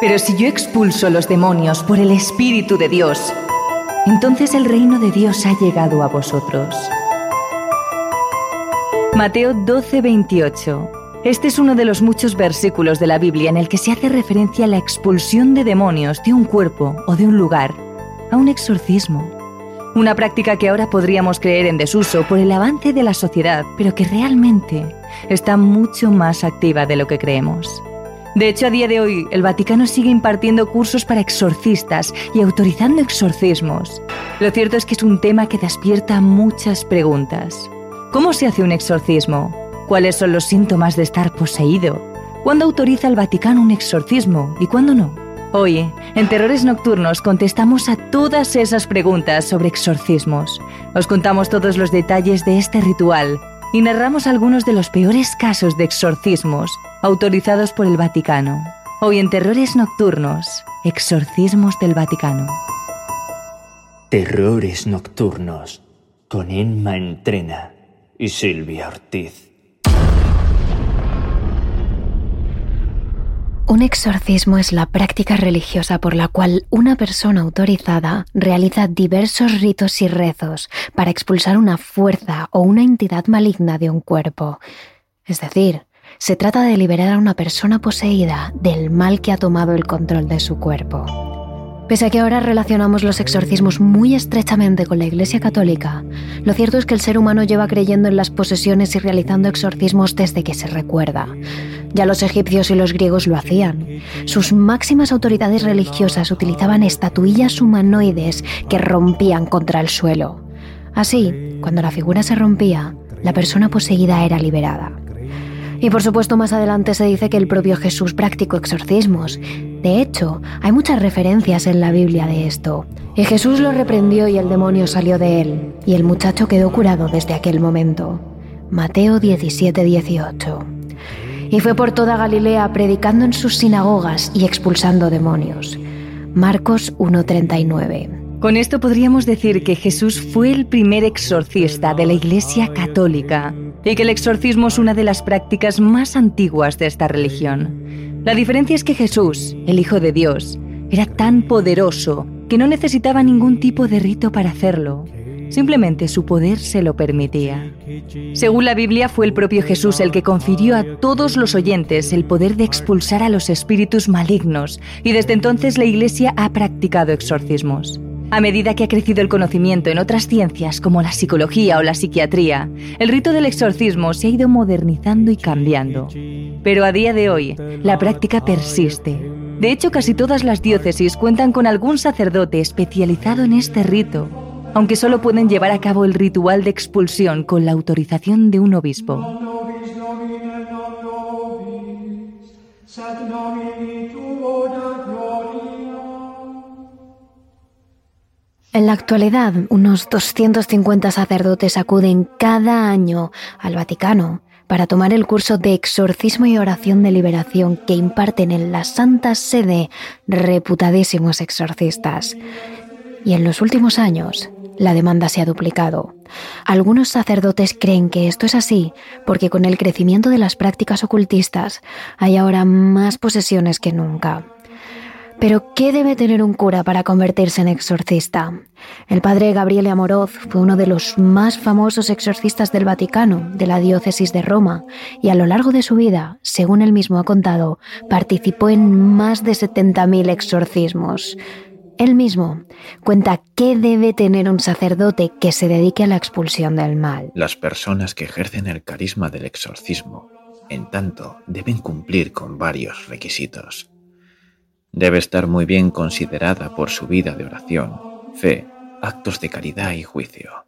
Pero si yo expulso los demonios por el Espíritu de Dios, entonces el reino de Dios ha llegado a vosotros. Mateo 12, 28. Este es uno de los muchos versículos de la Biblia en el que se hace referencia a la expulsión de demonios de un cuerpo o de un lugar, a un exorcismo. Una práctica que ahora podríamos creer en desuso por el avance de la sociedad, pero que realmente está mucho más activa de lo que creemos. De hecho, a día de hoy, el Vaticano sigue impartiendo cursos para exorcistas y autorizando exorcismos. Lo cierto es que es un tema que despierta muchas preguntas. ¿Cómo se hace un exorcismo? ¿Cuáles son los síntomas de estar poseído? ¿Cuándo autoriza el Vaticano un exorcismo y cuándo no? Hoy, en Terrores Nocturnos, contestamos a todas esas preguntas sobre exorcismos. Os contamos todos los detalles de este ritual y narramos algunos de los peores casos de exorcismos autorizados por el Vaticano. Hoy en Terrores Nocturnos, Exorcismos del Vaticano. Terrores Nocturnos con Enma Entrena y Silvia Ortiz. Un exorcismo es la práctica religiosa por la cual una persona autorizada realiza diversos ritos y rezos para expulsar una fuerza o una entidad maligna de un cuerpo. Es decir, se trata de liberar a una persona poseída del mal que ha tomado el control de su cuerpo. Pese a que ahora relacionamos los exorcismos muy estrechamente con la Iglesia Católica, lo cierto es que el ser humano lleva creyendo en las posesiones y realizando exorcismos desde que se recuerda. Ya los egipcios y los griegos lo hacían. Sus máximas autoridades religiosas utilizaban estatuillas humanoides que rompían contra el suelo. Así, cuando la figura se rompía, la persona poseída era liberada. Y por supuesto más adelante se dice que el propio Jesús practicó exorcismos. De hecho, hay muchas referencias en la Biblia de esto. Y Jesús lo reprendió y el demonio salió de él, y el muchacho quedó curado desde aquel momento. Mateo 17, 18. Y fue por toda Galilea predicando en sus sinagogas y expulsando demonios. Marcos 1.39. Con esto podríamos decir que Jesús fue el primer exorcista de la Iglesia Católica y que el exorcismo es una de las prácticas más antiguas de esta religión. La diferencia es que Jesús, el Hijo de Dios, era tan poderoso que no necesitaba ningún tipo de rito para hacerlo. Simplemente su poder se lo permitía. Según la Biblia, fue el propio Jesús el que confirió a todos los oyentes el poder de expulsar a los espíritus malignos y desde entonces la Iglesia ha practicado exorcismos. A medida que ha crecido el conocimiento en otras ciencias como la psicología o la psiquiatría, el rito del exorcismo se ha ido modernizando y cambiando. Pero a día de hoy, la práctica persiste. De hecho, casi todas las diócesis cuentan con algún sacerdote especializado en este rito, aunque solo pueden llevar a cabo el ritual de expulsión con la autorización de un obispo. En la actualidad, unos 250 sacerdotes acuden cada año al Vaticano para tomar el curso de exorcismo y oración de liberación que imparten en la Santa Sede reputadísimos exorcistas. Y en los últimos años, la demanda se ha duplicado. Algunos sacerdotes creen que esto es así porque con el crecimiento de las prácticas ocultistas hay ahora más posesiones que nunca. Pero, ¿qué debe tener un cura para convertirse en exorcista? El padre Gabriele Amoroz fue uno de los más famosos exorcistas del Vaticano, de la diócesis de Roma, y a lo largo de su vida, según él mismo ha contado, participó en más de 70.000 exorcismos. Él mismo cuenta qué debe tener un sacerdote que se dedique a la expulsión del mal. Las personas que ejercen el carisma del exorcismo, en tanto, deben cumplir con varios requisitos. Debe estar muy bien considerada por su vida de oración, fe, actos de caridad y juicio.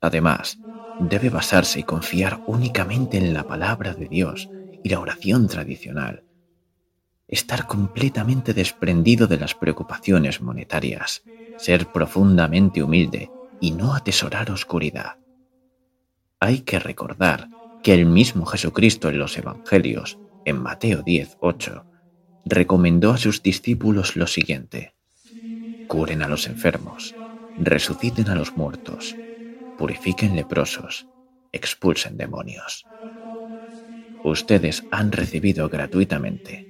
Además, debe basarse y confiar únicamente en la palabra de Dios y la oración tradicional. Estar completamente desprendido de las preocupaciones monetarias, ser profundamente humilde y no atesorar oscuridad. Hay que recordar que el mismo Jesucristo en los Evangelios, en Mateo 10, 8, recomendó a sus discípulos lo siguiente. Curen a los enfermos, resuciten a los muertos, purifiquen leprosos, expulsen demonios. Ustedes han recibido gratuitamente,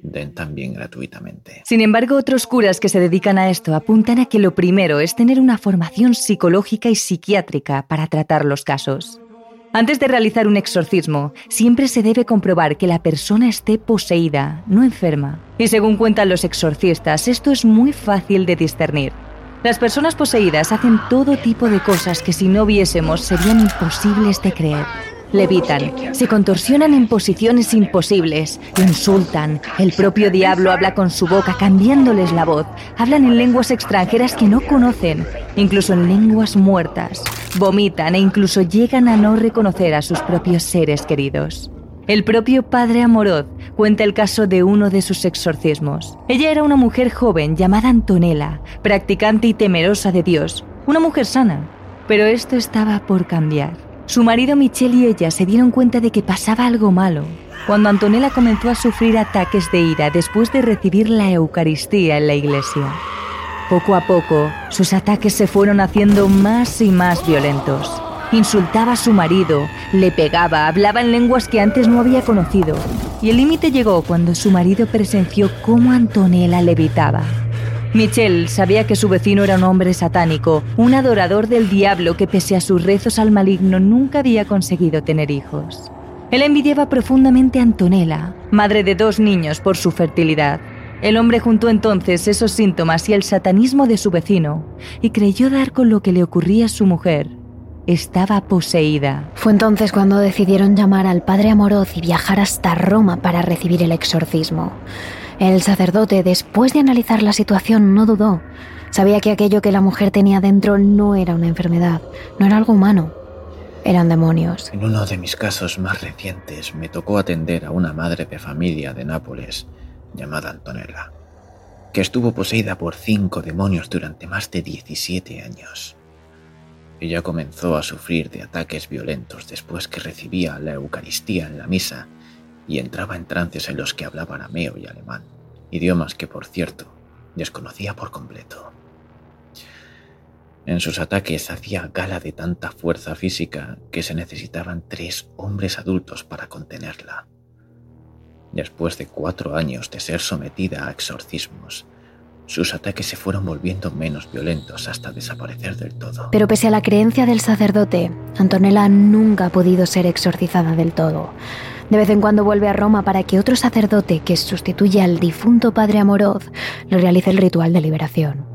den también gratuitamente. Sin embargo, otros curas que se dedican a esto apuntan a que lo primero es tener una formación psicológica y psiquiátrica para tratar los casos. Antes de realizar un exorcismo, siempre se debe comprobar que la persona esté poseída, no enferma. Y según cuentan los exorcistas, esto es muy fácil de discernir. Las personas poseídas hacen todo tipo de cosas que si no viésemos serían imposibles de creer levitan, se contorsionan en posiciones imposibles, insultan, el propio diablo habla con su boca cambiándoles la voz, hablan en lenguas extranjeras que no conocen, incluso en lenguas muertas, vomitan e incluso llegan a no reconocer a sus propios seres queridos. El propio padre Amorod cuenta el caso de uno de sus exorcismos. Ella era una mujer joven llamada Antonella, practicante y temerosa de Dios, una mujer sana, pero esto estaba por cambiar. Su marido Michelle y ella se dieron cuenta de que pasaba algo malo cuando Antonella comenzó a sufrir ataques de ira después de recibir la Eucaristía en la iglesia. Poco a poco, sus ataques se fueron haciendo más y más violentos. Insultaba a su marido, le pegaba, hablaba en lenguas que antes no había conocido. Y el límite llegó cuando su marido presenció cómo Antonella levitaba. Michelle sabía que su vecino era un hombre satánico, un adorador del diablo que pese a sus rezos al maligno nunca había conseguido tener hijos. Él envidiaba profundamente a Antonella, madre de dos niños, por su fertilidad. El hombre juntó entonces esos síntomas y el satanismo de su vecino y creyó dar con lo que le ocurría a su mujer. Estaba poseída. Fue entonces cuando decidieron llamar al padre Amoroz y viajar hasta Roma para recibir el exorcismo. El sacerdote, después de analizar la situación, no dudó. Sabía que aquello que la mujer tenía dentro no era una enfermedad, no era algo humano, eran demonios. En uno de mis casos más recientes me tocó atender a una madre de familia de Nápoles llamada Antonella, que estuvo poseída por cinco demonios durante más de 17 años. Ella comenzó a sufrir de ataques violentos después que recibía la Eucaristía en la misa y entraba en trances en los que hablaba arameo y alemán, idiomas que, por cierto, desconocía por completo. En sus ataques hacía gala de tanta fuerza física que se necesitaban tres hombres adultos para contenerla. Después de cuatro años de ser sometida a exorcismos, sus ataques se fueron volviendo menos violentos hasta desaparecer del todo. Pero pese a la creencia del sacerdote, Antonella nunca ha podido ser exorcizada del todo. De vez en cuando vuelve a Roma para que otro sacerdote que sustituye al difunto padre Amoroz le realice el ritual de liberación.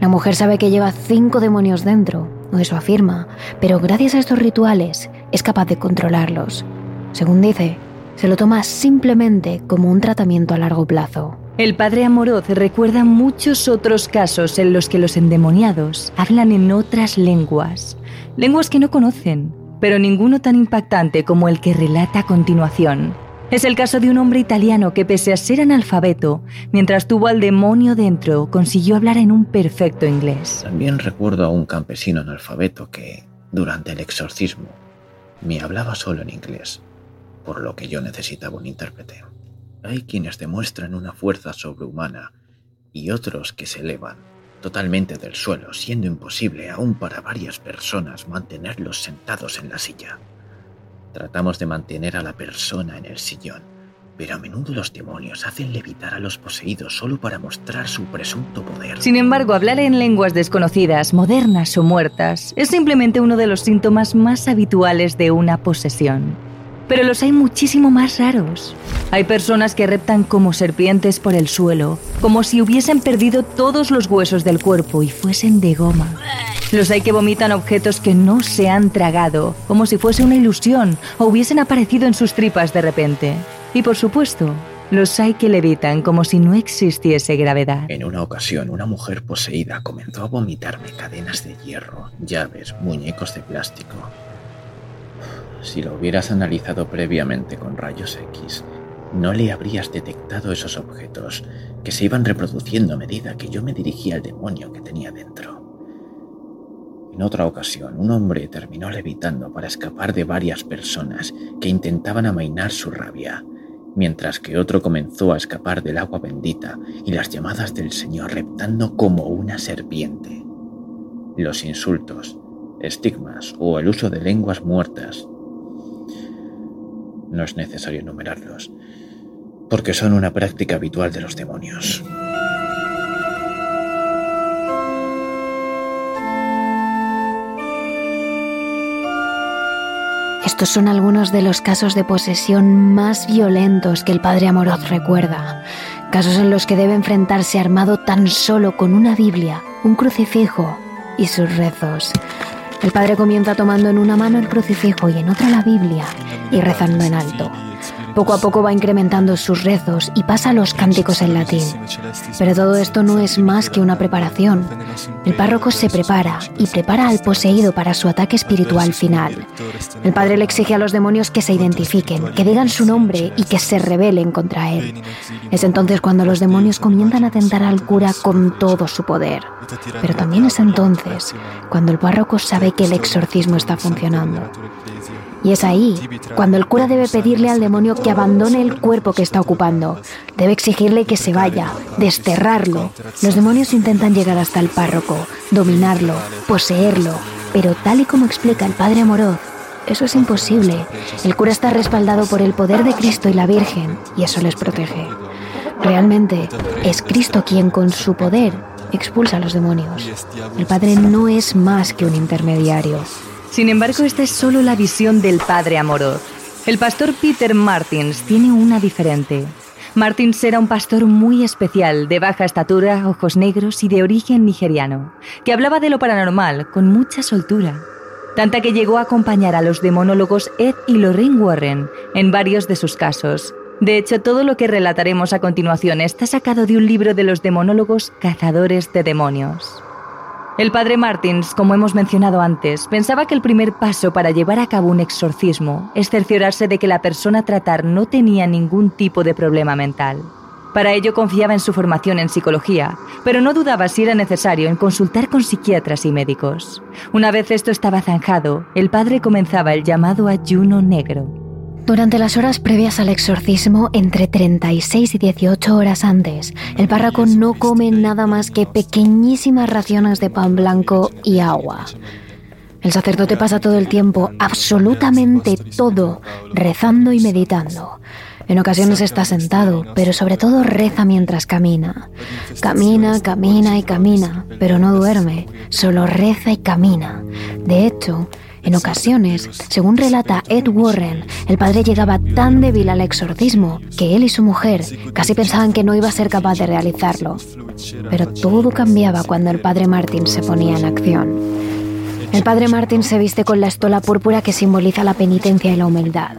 La mujer sabe que lleva cinco demonios dentro, o eso afirma, pero gracias a estos rituales es capaz de controlarlos. Según dice, se lo toma simplemente como un tratamiento a largo plazo. El padre Amoroz recuerda muchos otros casos en los que los endemoniados hablan en otras lenguas, lenguas que no conocen, pero ninguno tan impactante como el que relata a continuación. Es el caso de un hombre italiano que pese a ser analfabeto, mientras tuvo al demonio dentro, consiguió hablar en un perfecto inglés. También recuerdo a un campesino analfabeto que, durante el exorcismo, me hablaba solo en inglés, por lo que yo necesitaba un intérprete. Hay quienes demuestran una fuerza sobrehumana y otros que se elevan totalmente del suelo, siendo imposible aún para varias personas mantenerlos sentados en la silla. Tratamos de mantener a la persona en el sillón, pero a menudo los demonios hacen levitar a los poseídos solo para mostrar su presunto poder. Sin embargo, hablar en lenguas desconocidas, modernas o muertas, es simplemente uno de los síntomas más habituales de una posesión pero los hay muchísimo más raros. Hay personas que reptan como serpientes por el suelo, como si hubiesen perdido todos los huesos del cuerpo y fuesen de goma. Los hay que vomitan objetos que no se han tragado, como si fuese una ilusión o hubiesen aparecido en sus tripas de repente. Y por supuesto, los hay que levitan como si no existiese gravedad. En una ocasión, una mujer poseída comenzó a vomitarme cadenas de hierro, llaves, muñecos de plástico, si lo hubieras analizado previamente con rayos X, no le habrías detectado esos objetos que se iban reproduciendo a medida que yo me dirigía al demonio que tenía dentro. En otra ocasión, un hombre terminó levitando para escapar de varias personas que intentaban amainar su rabia, mientras que otro comenzó a escapar del agua bendita y las llamadas del Señor reptando como una serpiente. Los insultos, estigmas o el uso de lenguas muertas no es necesario enumerarlos. porque son una práctica habitual de los demonios. Estos son algunos de los casos de posesión más violentos que el padre Amoroz recuerda. Casos en los que debe enfrentarse armado tan solo con una Biblia, un crucifijo y sus rezos. El padre comienza tomando en una mano el crucifijo y en otra la Biblia y rezando en alto. Poco a poco va incrementando sus rezos y pasa los cánticos en latín. Pero todo esto no es más que una preparación. El párroco se prepara y prepara al poseído para su ataque espiritual final. El padre le exige a los demonios que se identifiquen, que digan su nombre y que se rebelen contra él. Es entonces cuando los demonios comienzan a tentar al cura con todo su poder. Pero también es entonces cuando el párroco sabe que el exorcismo está funcionando. Y es ahí cuando el cura debe pedirle al demonio que abandone el cuerpo que está ocupando. Debe exigirle que se vaya, desterrarlo. Los demonios intentan llegar hasta el párroco, dominarlo, poseerlo, pero tal y como explica el padre Amoroz, eso es imposible. El cura está respaldado por el poder de Cristo y la Virgen, y eso les protege. Realmente es Cristo quien con su poder expulsa a los demonios. El Padre no es más que un intermediario. Sin embargo, esta es solo la visión del padre Amoroz. El pastor Peter Martins tiene una diferente. Martins era un pastor muy especial, de baja estatura, ojos negros y de origen nigeriano, que hablaba de lo paranormal con mucha soltura. Tanta que llegó a acompañar a los demonólogos Ed y Lorraine Warren en varios de sus casos. De hecho, todo lo que relataremos a continuación está sacado de un libro de los demonólogos Cazadores de Demonios. El padre Martins, como hemos mencionado antes, pensaba que el primer paso para llevar a cabo un exorcismo es cerciorarse de que la persona a tratar no tenía ningún tipo de problema mental. Para ello confiaba en su formación en psicología, pero no dudaba si era necesario en consultar con psiquiatras y médicos. Una vez esto estaba zanjado, el padre comenzaba el llamado ayuno negro. Durante las horas previas al exorcismo, entre 36 y 18 horas antes, el párroco no come nada más que pequeñísimas raciones de pan blanco y agua. El sacerdote pasa todo el tiempo, absolutamente todo, rezando y meditando. En ocasiones está sentado, pero sobre todo reza mientras camina. Camina, camina y camina, pero no duerme, solo reza y camina. De hecho, en ocasiones, según relata Ed Warren, el padre llegaba tan débil al exorcismo que él y su mujer casi pensaban que no iba a ser capaz de realizarlo. Pero todo cambiaba cuando el padre Martin se ponía en acción. El padre Martin se viste con la estola púrpura que simboliza la penitencia y la humildad.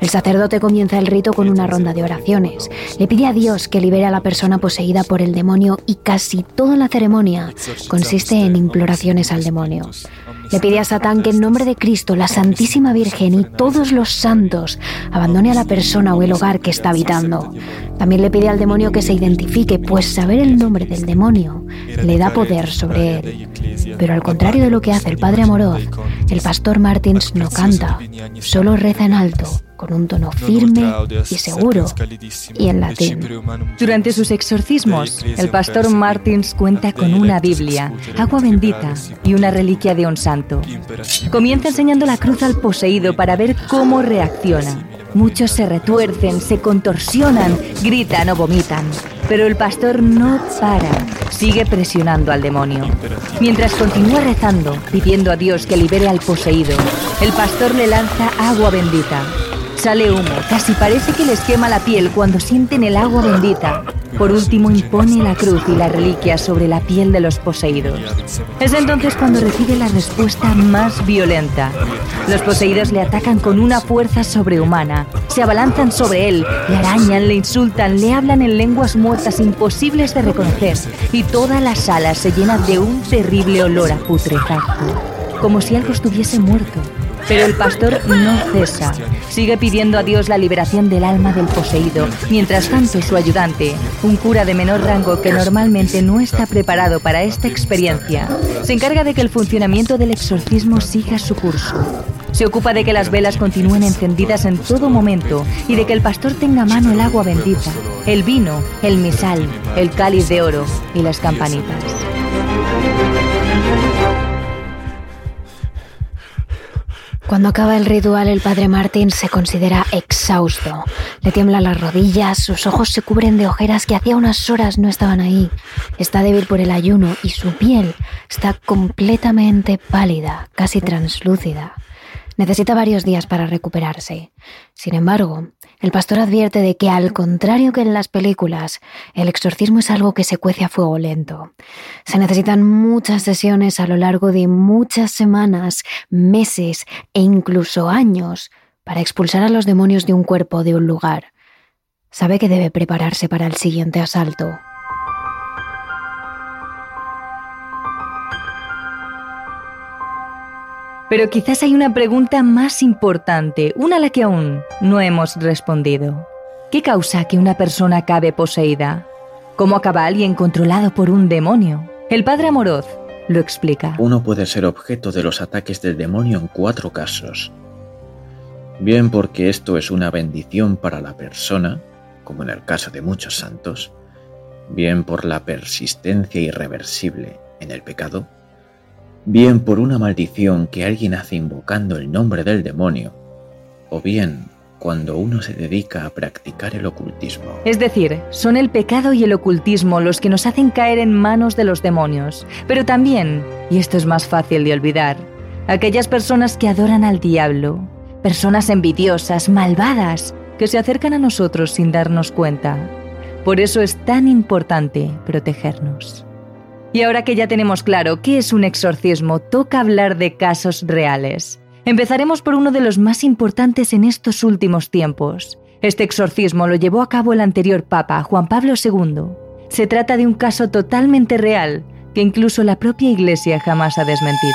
El sacerdote comienza el rito con una ronda de oraciones. Le pide a Dios que libere a la persona poseída por el demonio y casi toda la ceremonia consiste en imploraciones al demonio. Le pide a Satán que en nombre de Cristo, la Santísima Virgen y todos los santos abandone a la persona o el hogar que está habitando. También le pide al demonio que se identifique, pues saber el nombre del demonio le da poder sobre él. Pero al contrario de lo que hace el Padre Amoroz, el pastor Martins no canta, solo reza en alto con un tono firme y seguro y en latín. Durante sus exorcismos, el pastor Martins cuenta con una Biblia, agua bendita y una reliquia de un santo. Comienza enseñando la cruz al poseído para ver cómo reacciona. Muchos se retuercen, se contorsionan, gritan o vomitan. Pero el pastor no para, sigue presionando al demonio. Mientras continúa rezando, pidiendo a Dios que libere al poseído, el pastor le lanza agua bendita. Sale humo, casi parece que les quema la piel cuando sienten el agua bendita. Por último impone la cruz y la reliquia sobre la piel de los poseídos. Es entonces cuando recibe la respuesta más violenta. Los poseídos le atacan con una fuerza sobrehumana, se abalanzan sobre él, le arañan, le insultan, le hablan en lenguas muertas imposibles de reconocer y toda la sala se llena de un terrible olor a putrefacto, como si algo estuviese muerto. Pero el pastor no cesa. Sigue pidiendo a Dios la liberación del alma del poseído. Mientras tanto, su ayudante, un cura de menor rango que normalmente no está preparado para esta experiencia, se encarga de que el funcionamiento del exorcismo siga su curso. Se ocupa de que las velas continúen encendidas en todo momento y de que el pastor tenga a mano el agua bendita, el vino, el misal, el cáliz de oro y las campanitas. Cuando acaba el ritual, el padre Martín se considera exhausto. Le tiemblan las rodillas, sus ojos se cubren de ojeras que hacía unas horas no estaban ahí. Está débil por el ayuno y su piel está completamente pálida, casi translúcida. Necesita varios días para recuperarse. Sin embargo, el pastor advierte de que, al contrario que en las películas, el exorcismo es algo que se cuece a fuego lento. Se necesitan muchas sesiones a lo largo de muchas semanas, meses e incluso años para expulsar a los demonios de un cuerpo o de un lugar. Sabe que debe prepararse para el siguiente asalto. Pero quizás hay una pregunta más importante, una a la que aún no hemos respondido. ¿Qué causa que una persona acabe poseída? ¿Cómo acaba alguien controlado por un demonio? El padre Amoroz lo explica. Uno puede ser objeto de los ataques del demonio en cuatro casos. Bien porque esto es una bendición para la persona, como en el caso de muchos santos, bien por la persistencia irreversible en el pecado, bien por una maldición que alguien hace invocando el nombre del demonio, o bien cuando uno se dedica a practicar el ocultismo. Es decir, son el pecado y el ocultismo los que nos hacen caer en manos de los demonios, pero también, y esto es más fácil de olvidar, aquellas personas que adoran al diablo, personas envidiosas, malvadas, que se acercan a nosotros sin darnos cuenta. Por eso es tan importante protegernos. Y ahora que ya tenemos claro qué es un exorcismo, toca hablar de casos reales. Empezaremos por uno de los más importantes en estos últimos tiempos. Este exorcismo lo llevó a cabo el anterior Papa, Juan Pablo II. Se trata de un caso totalmente real que incluso la propia Iglesia jamás ha desmentido.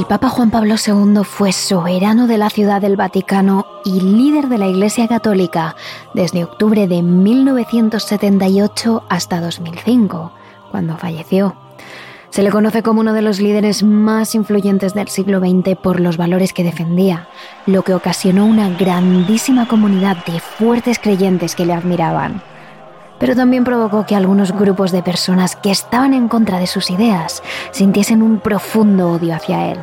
El Papa Juan Pablo II fue soberano de la Ciudad del Vaticano y líder de la Iglesia Católica desde octubre de 1978 hasta 2005, cuando falleció. Se le conoce como uno de los líderes más influyentes del siglo XX por los valores que defendía, lo que ocasionó una grandísima comunidad de fuertes creyentes que le admiraban pero también provocó que algunos grupos de personas que estaban en contra de sus ideas sintiesen un profundo odio hacia él.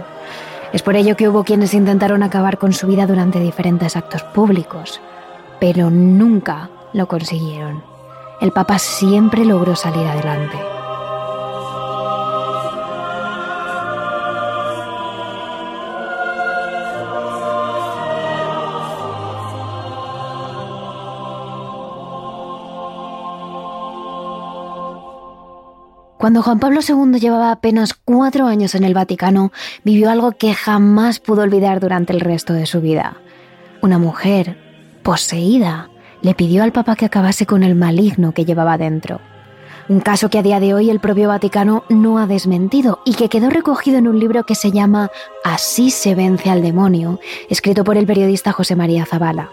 Es por ello que hubo quienes intentaron acabar con su vida durante diferentes actos públicos, pero nunca lo consiguieron. El Papa siempre logró salir adelante. Cuando Juan Pablo II llevaba apenas cuatro años en el Vaticano, vivió algo que jamás pudo olvidar durante el resto de su vida. Una mujer, poseída, le pidió al Papa que acabase con el maligno que llevaba dentro. Un caso que a día de hoy el propio Vaticano no ha desmentido y que quedó recogido en un libro que se llama Así se vence al demonio, escrito por el periodista José María Zavala.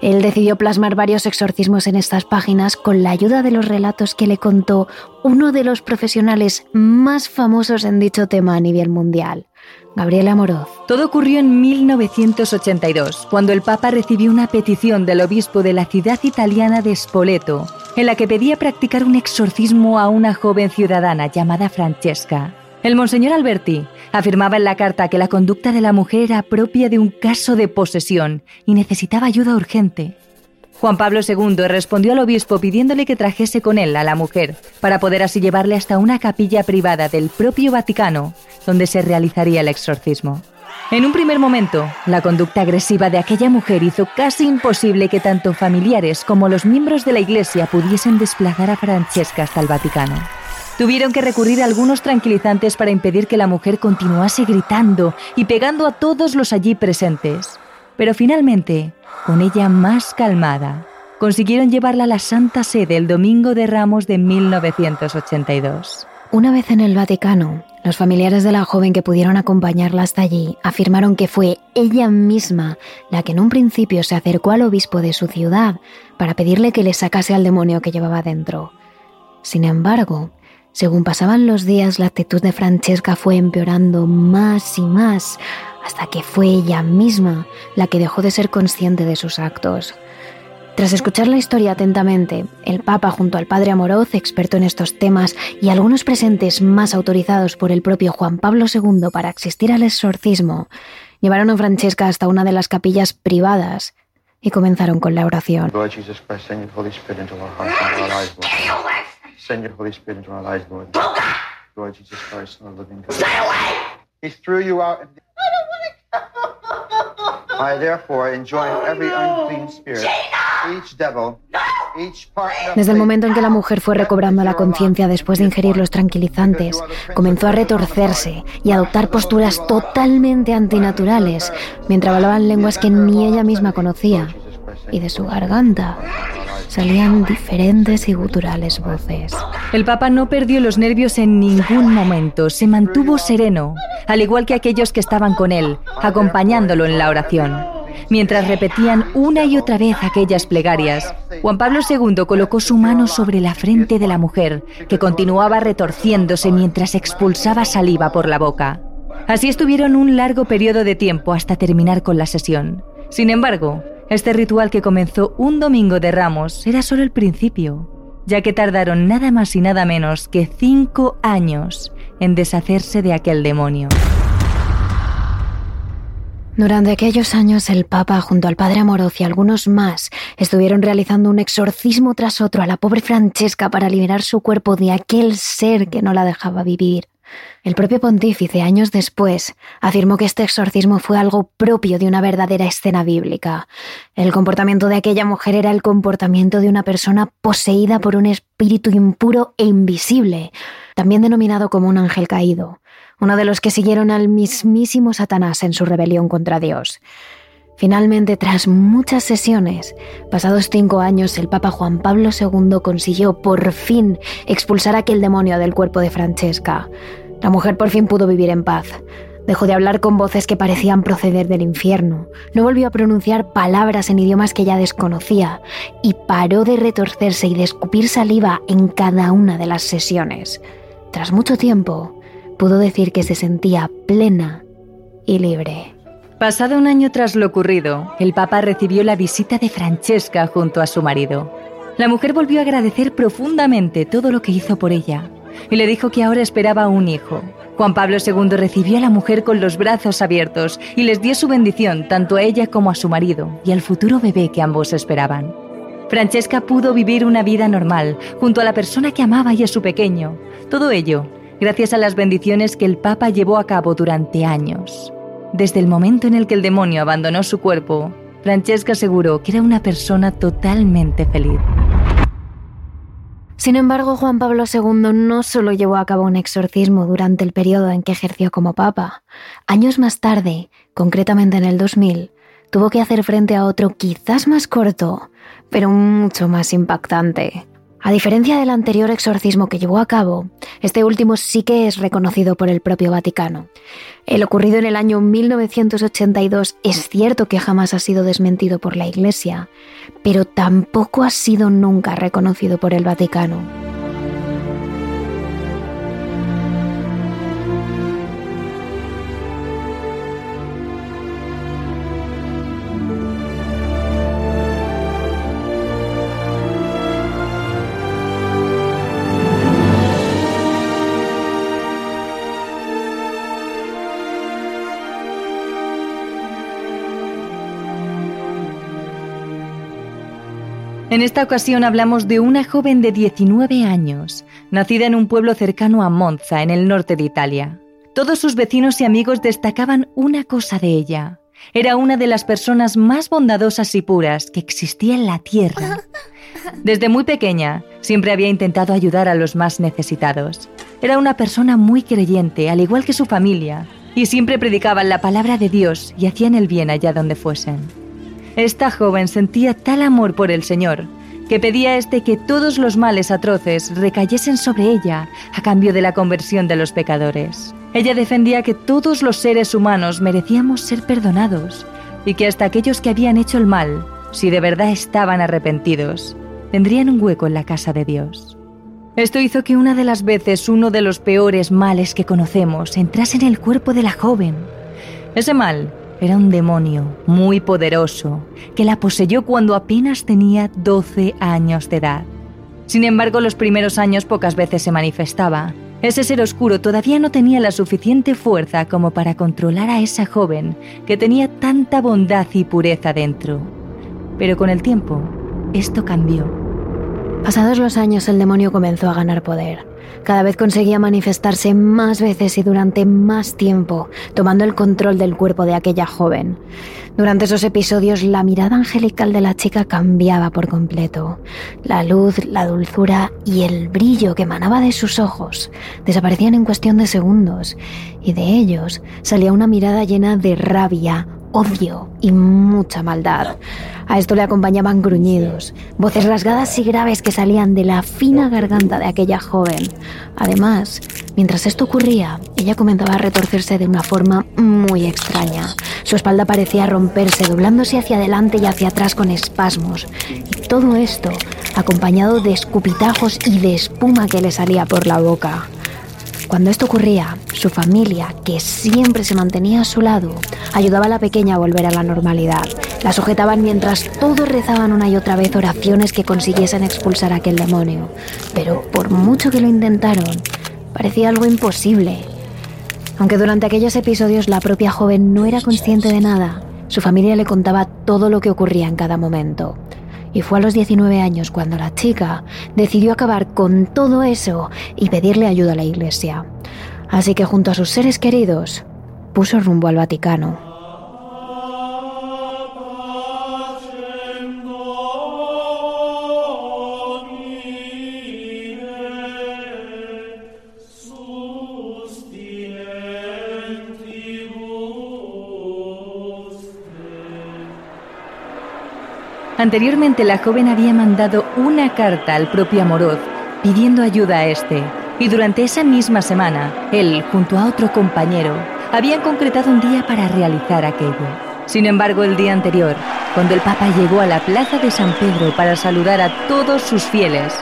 Él decidió plasmar varios exorcismos en estas páginas con la ayuda de los relatos que le contó uno de los profesionales más famosos en dicho tema a nivel mundial, Gabriela Moroz. Todo ocurrió en 1982, cuando el Papa recibió una petición del obispo de la ciudad italiana de Spoleto en la que pedía practicar un exorcismo a una joven ciudadana llamada Francesca. El monseñor Alberti afirmaba en la carta que la conducta de la mujer era propia de un caso de posesión y necesitaba ayuda urgente. Juan Pablo II respondió al obispo pidiéndole que trajese con él a la mujer para poder así llevarle hasta una capilla privada del propio Vaticano donde se realizaría el exorcismo. En un primer momento, la conducta agresiva de aquella mujer hizo casi imposible que tanto familiares como los miembros de la Iglesia pudiesen desplazar a Francesca hasta el Vaticano. Tuvieron que recurrir a algunos tranquilizantes para impedir que la mujer continuase gritando y pegando a todos los allí presentes. Pero finalmente, con ella más calmada, consiguieron llevarla a la Santa Sede el domingo de Ramos de 1982. Una vez en el Vaticano, los familiares de la joven que pudieron acompañarla hasta allí afirmaron que fue ella misma la que en un principio se acercó al obispo de su ciudad para pedirle que le sacase al demonio que llevaba dentro. Sin embargo, Según pasaban los días, la actitud de Francesca fue empeorando más y más, hasta que fue ella misma la que dejó de ser consciente de sus actos. Tras escuchar la historia atentamente, el Papa junto al Padre Amoroz, experto en estos temas, y algunos presentes más autorizados por el propio Juan Pablo II para asistir al exorcismo, llevaron a Francesca hasta una de las capillas privadas y comenzaron con la oración. I therefore enjoin every unclean spirit, desde el momento en que la mujer fue recobrando la conciencia después de ingerir los tranquilizantes, comenzó a retorcerse y a adoptar posturas totalmente antinaturales, mientras hablaban lenguas que ni ella misma conocía, y de su garganta salían diferentes y guturales voces. El Papa no perdió los nervios en ningún momento, se mantuvo sereno, al igual que aquellos que estaban con él, acompañándolo en la oración. Mientras repetían una y otra vez aquellas plegarias, Juan Pablo II colocó su mano sobre la frente de la mujer, que continuaba retorciéndose mientras expulsaba saliva por la boca. Así estuvieron un largo periodo de tiempo hasta terminar con la sesión. Sin embargo, este ritual que comenzó un domingo de Ramos era solo el principio, ya que tardaron nada más y nada menos que cinco años en deshacerse de aquel demonio. Durante aquellos años el Papa junto al Padre Amoroz y algunos más estuvieron realizando un exorcismo tras otro a la pobre Francesca para liberar su cuerpo de aquel ser que no la dejaba vivir. El propio pontífice, años después, afirmó que este exorcismo fue algo propio de una verdadera escena bíblica. El comportamiento de aquella mujer era el comportamiento de una persona poseída por un espíritu impuro e invisible, también denominado como un ángel caído, uno de los que siguieron al mismísimo Satanás en su rebelión contra Dios. Finalmente, tras muchas sesiones, pasados cinco años, el Papa Juan Pablo II consiguió por fin expulsar aquel demonio del cuerpo de Francesca. La mujer por fin pudo vivir en paz. Dejó de hablar con voces que parecían proceder del infierno, no volvió a pronunciar palabras en idiomas que ya desconocía y paró de retorcerse y de escupir saliva en cada una de las sesiones. Tras mucho tiempo, pudo decir que se sentía plena y libre. Pasado un año tras lo ocurrido, el Papa recibió la visita de Francesca junto a su marido. La mujer volvió a agradecer profundamente todo lo que hizo por ella y le dijo que ahora esperaba un hijo. Juan Pablo II recibió a la mujer con los brazos abiertos y les dio su bendición tanto a ella como a su marido y al futuro bebé que ambos esperaban. Francesca pudo vivir una vida normal junto a la persona que amaba y a su pequeño. Todo ello gracias a las bendiciones que el Papa llevó a cabo durante años. Desde el momento en el que el demonio abandonó su cuerpo, Francesca aseguró que era una persona totalmente feliz. Sin embargo, Juan Pablo II no solo llevó a cabo un exorcismo durante el periodo en que ejerció como papa. Años más tarde, concretamente en el 2000, tuvo que hacer frente a otro quizás más corto, pero mucho más impactante. A diferencia del anterior exorcismo que llevó a cabo, este último sí que es reconocido por el propio Vaticano. El ocurrido en el año 1982 es cierto que jamás ha sido desmentido por la Iglesia, pero tampoco ha sido nunca reconocido por el Vaticano. En esta ocasión hablamos de una joven de 19 años, nacida en un pueblo cercano a Monza, en el norte de Italia. Todos sus vecinos y amigos destacaban una cosa de ella. Era una de las personas más bondadosas y puras que existía en la tierra. Desde muy pequeña, siempre había intentado ayudar a los más necesitados. Era una persona muy creyente, al igual que su familia, y siempre predicaban la palabra de Dios y hacían el bien allá donde fuesen. Esta joven sentía tal amor por el Señor que pedía a este que todos los males atroces recayesen sobre ella a cambio de la conversión de los pecadores. Ella defendía que todos los seres humanos merecíamos ser perdonados y que hasta aquellos que habían hecho el mal, si de verdad estaban arrepentidos, tendrían un hueco en la casa de Dios. Esto hizo que una de las veces uno de los peores males que conocemos entrase en el cuerpo de la joven. Ese mal era un demonio muy poderoso que la poseyó cuando apenas tenía 12 años de edad. Sin embargo, los primeros años pocas veces se manifestaba. Ese ser oscuro todavía no tenía la suficiente fuerza como para controlar a esa joven que tenía tanta bondad y pureza dentro. Pero con el tiempo, esto cambió. Pasados los años, el demonio comenzó a ganar poder. Cada vez conseguía manifestarse más veces y durante más tiempo, tomando el control del cuerpo de aquella joven. Durante esos episodios, la mirada angelical de la chica cambiaba por completo. La luz, la dulzura y el brillo que emanaba de sus ojos desaparecían en cuestión de segundos, y de ellos salía una mirada llena de rabia, odio y mucha maldad. A esto le acompañaban gruñidos, voces rasgadas y graves que salían de la fina garganta de aquella joven. Además, mientras esto ocurría, ella comenzaba a retorcerse de una forma muy extraña. Su espalda parecía romperse, doblándose hacia adelante y hacia atrás con espasmos. Y todo esto acompañado de escupitajos y de espuma que le salía por la boca. Cuando esto ocurría, su familia, que siempre se mantenía a su lado, ayudaba a la pequeña a volver a la normalidad. La sujetaban mientras todos rezaban una y otra vez oraciones que consiguiesen expulsar a aquel demonio. Pero por mucho que lo intentaron, parecía algo imposible. Aunque durante aquellos episodios la propia joven no era consciente de nada, su familia le contaba todo lo que ocurría en cada momento. Y fue a los 19 años cuando la chica decidió acabar con todo eso y pedirle ayuda a la iglesia. Así que junto a sus seres queridos, puso rumbo al Vaticano. Anteriormente la joven había mandado una carta al propio Amorós pidiendo ayuda a este, y durante esa misma semana, él, junto a otro compañero, habían concretado un día para realizar aquello. Sin embargo, el día anterior, cuando el Papa llegó a la plaza de San Pedro para saludar a todos sus fieles,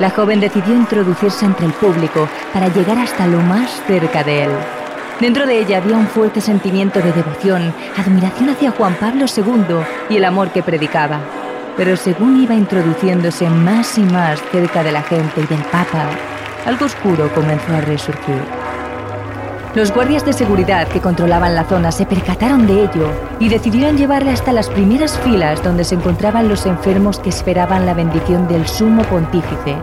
la joven decidió introducirse entre el público para llegar hasta lo más cerca de él. Dentro de ella había un fuerte sentimiento de devoción, admiración hacia Juan Pablo II y el amor que predicaba. Pero según iba introduciéndose más y más cerca de la gente y del Papa, algo oscuro comenzó a resurgir. Los guardias de seguridad que controlaban la zona se percataron de ello y decidieron llevarle hasta las primeras filas donde se encontraban los enfermos que esperaban la bendición del sumo pontífice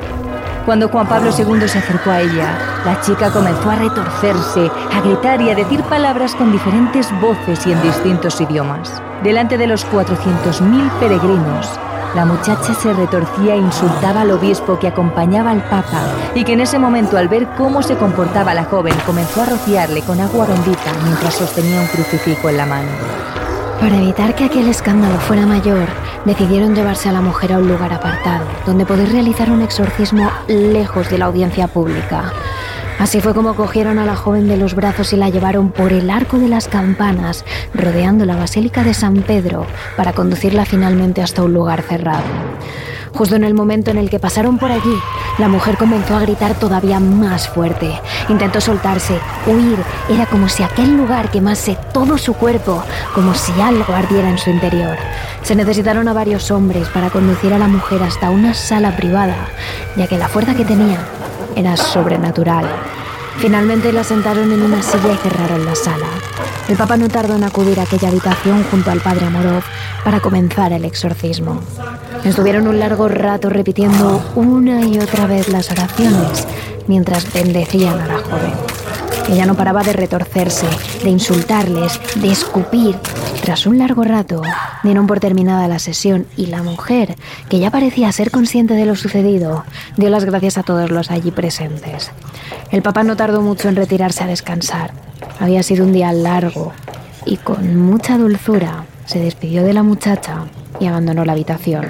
cuando Juan Pablo II se acercó a ella, la chica comenzó a retorcerse, a gritar y a decir palabras con diferentes voces y en distintos idiomas. Delante de los 400.000 peregrinos, la muchacha se retorcía e insultaba al obispo que acompañaba al Papa y que en ese momento al ver cómo se comportaba la joven comenzó a rociarle con agua bendita mientras sostenía un crucifijo en la mano. Para evitar que aquel escándalo fuera mayor, decidieron llevarse a la mujer a un lugar apartado, donde poder realizar un exorcismo lejos de la audiencia pública. Así fue como cogieron a la joven de los brazos y la llevaron por el arco de las campanas, rodeando la Basílica de San Pedro, para conducirla finalmente hasta un lugar cerrado. Justo en el momento en el que pasaron por allí, la mujer comenzó a gritar todavía más fuerte. Intentó soltarse, huir. Era como si aquel lugar quemase todo su cuerpo, como si algo ardiera en su interior. Se necesitaron a varios hombres para conducir a la mujer hasta una sala privada, ya que la fuerza que tenía era sobrenatural. Finalmente la sentaron en una silla y cerraron la sala. El Papa no tardó en acudir a aquella habitación junto al Padre Amorov para comenzar el exorcismo. Estuvieron un largo rato repitiendo una y otra vez las oraciones mientras bendecían a la joven. Ella no paraba de retorcerse, de insultarles, de escupir. Tras un largo rato, dieron por terminada la sesión y la mujer, que ya parecía ser consciente de lo sucedido, dio las gracias a todos los allí presentes. El papá no tardó mucho en retirarse a descansar. Había sido un día largo y con mucha dulzura se despidió de la muchacha y abandonó la habitación.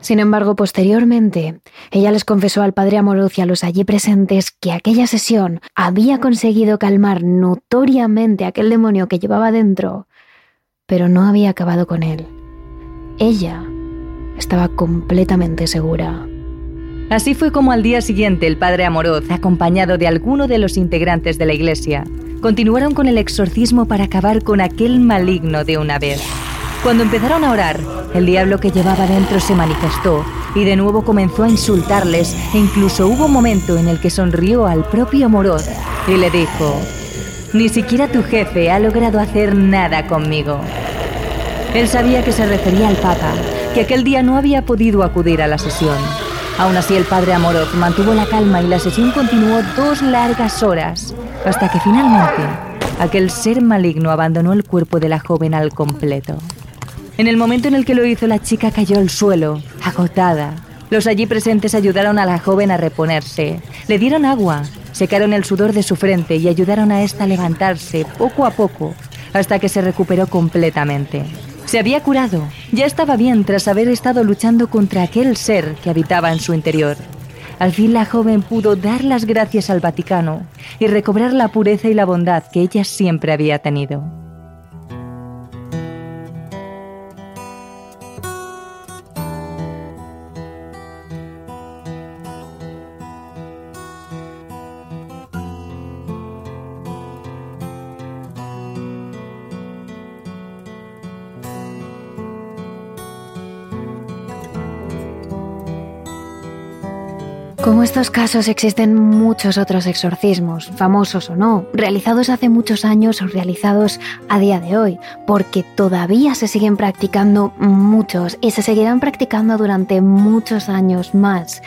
Sin embargo, posteriormente, ella les confesó al padre Amoruz y a los allí presentes que aquella sesión había conseguido calmar notoriamente aquel demonio que llevaba dentro, pero no había acabado con él. Ella estaba completamente segura. Así fue como al día siguiente el padre Amoroz, acompañado de alguno de los integrantes de la iglesia, continuaron con el exorcismo para acabar con aquel maligno de una vez. Cuando empezaron a orar, el diablo que llevaba dentro se manifestó y de nuevo comenzó a insultarles e incluso hubo un momento en el que sonrió al propio Amoroz y le dijo, ni siquiera tu jefe ha logrado hacer nada conmigo. Él sabía que se refería al Papa, que aquel día no había podido acudir a la sesión. Aún así, el padre Amorov mantuvo la calma y la sesión continuó dos largas horas, hasta que finalmente aquel ser maligno abandonó el cuerpo de la joven al completo. En el momento en el que lo hizo, la chica cayó al suelo, agotada. Los allí presentes ayudaron a la joven a reponerse, le dieron agua, secaron el sudor de su frente y ayudaron a esta a levantarse poco a poco, hasta que se recuperó completamente. Se había curado, ya estaba bien tras haber estado luchando contra aquel ser que habitaba en su interior. Al fin la joven pudo dar las gracias al Vaticano y recobrar la pureza y la bondad que ella siempre había tenido. Estos casos existen muchos otros exorcismos, famosos o no, realizados hace muchos años o realizados a día de hoy, porque todavía se siguen practicando muchos y se seguirán practicando durante muchos años más.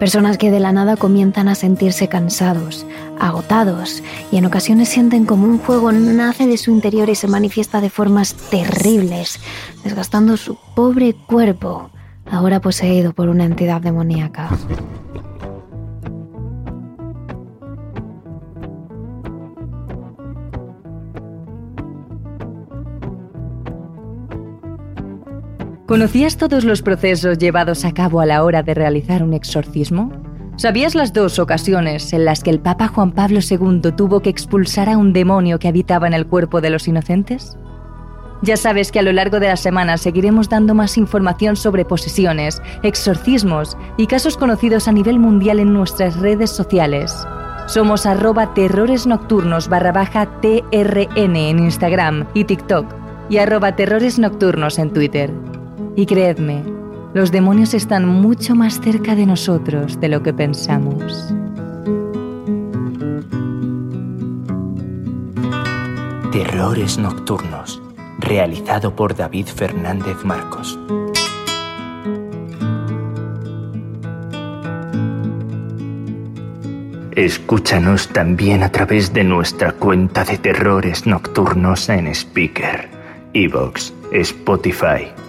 Personas que de la nada comienzan a sentirse cansados, agotados y en ocasiones sienten como un fuego nace de su interior y se manifiesta de formas terribles, desgastando su pobre cuerpo, ahora poseído por una entidad demoníaca. ¿Conocías todos los procesos llevados a cabo a la hora de realizar un exorcismo? ¿Sabías las dos ocasiones en las que el Papa Juan Pablo II tuvo que expulsar a un demonio que habitaba en el cuerpo de los inocentes? Ya sabes que a lo largo de la semana seguiremos dando más información sobre posesiones, exorcismos y casos conocidos a nivel mundial en nuestras redes sociales. Somos arroba terrores barra TRN en Instagram y TikTok y arroba terrores en Twitter. Y creedme, los demonios están mucho más cerca de nosotros de lo que pensamos. Terrores Nocturnos, realizado por David Fernández Marcos. Escúchanos también a través de nuestra cuenta de Terrores Nocturnos en Speaker, Evox, Spotify,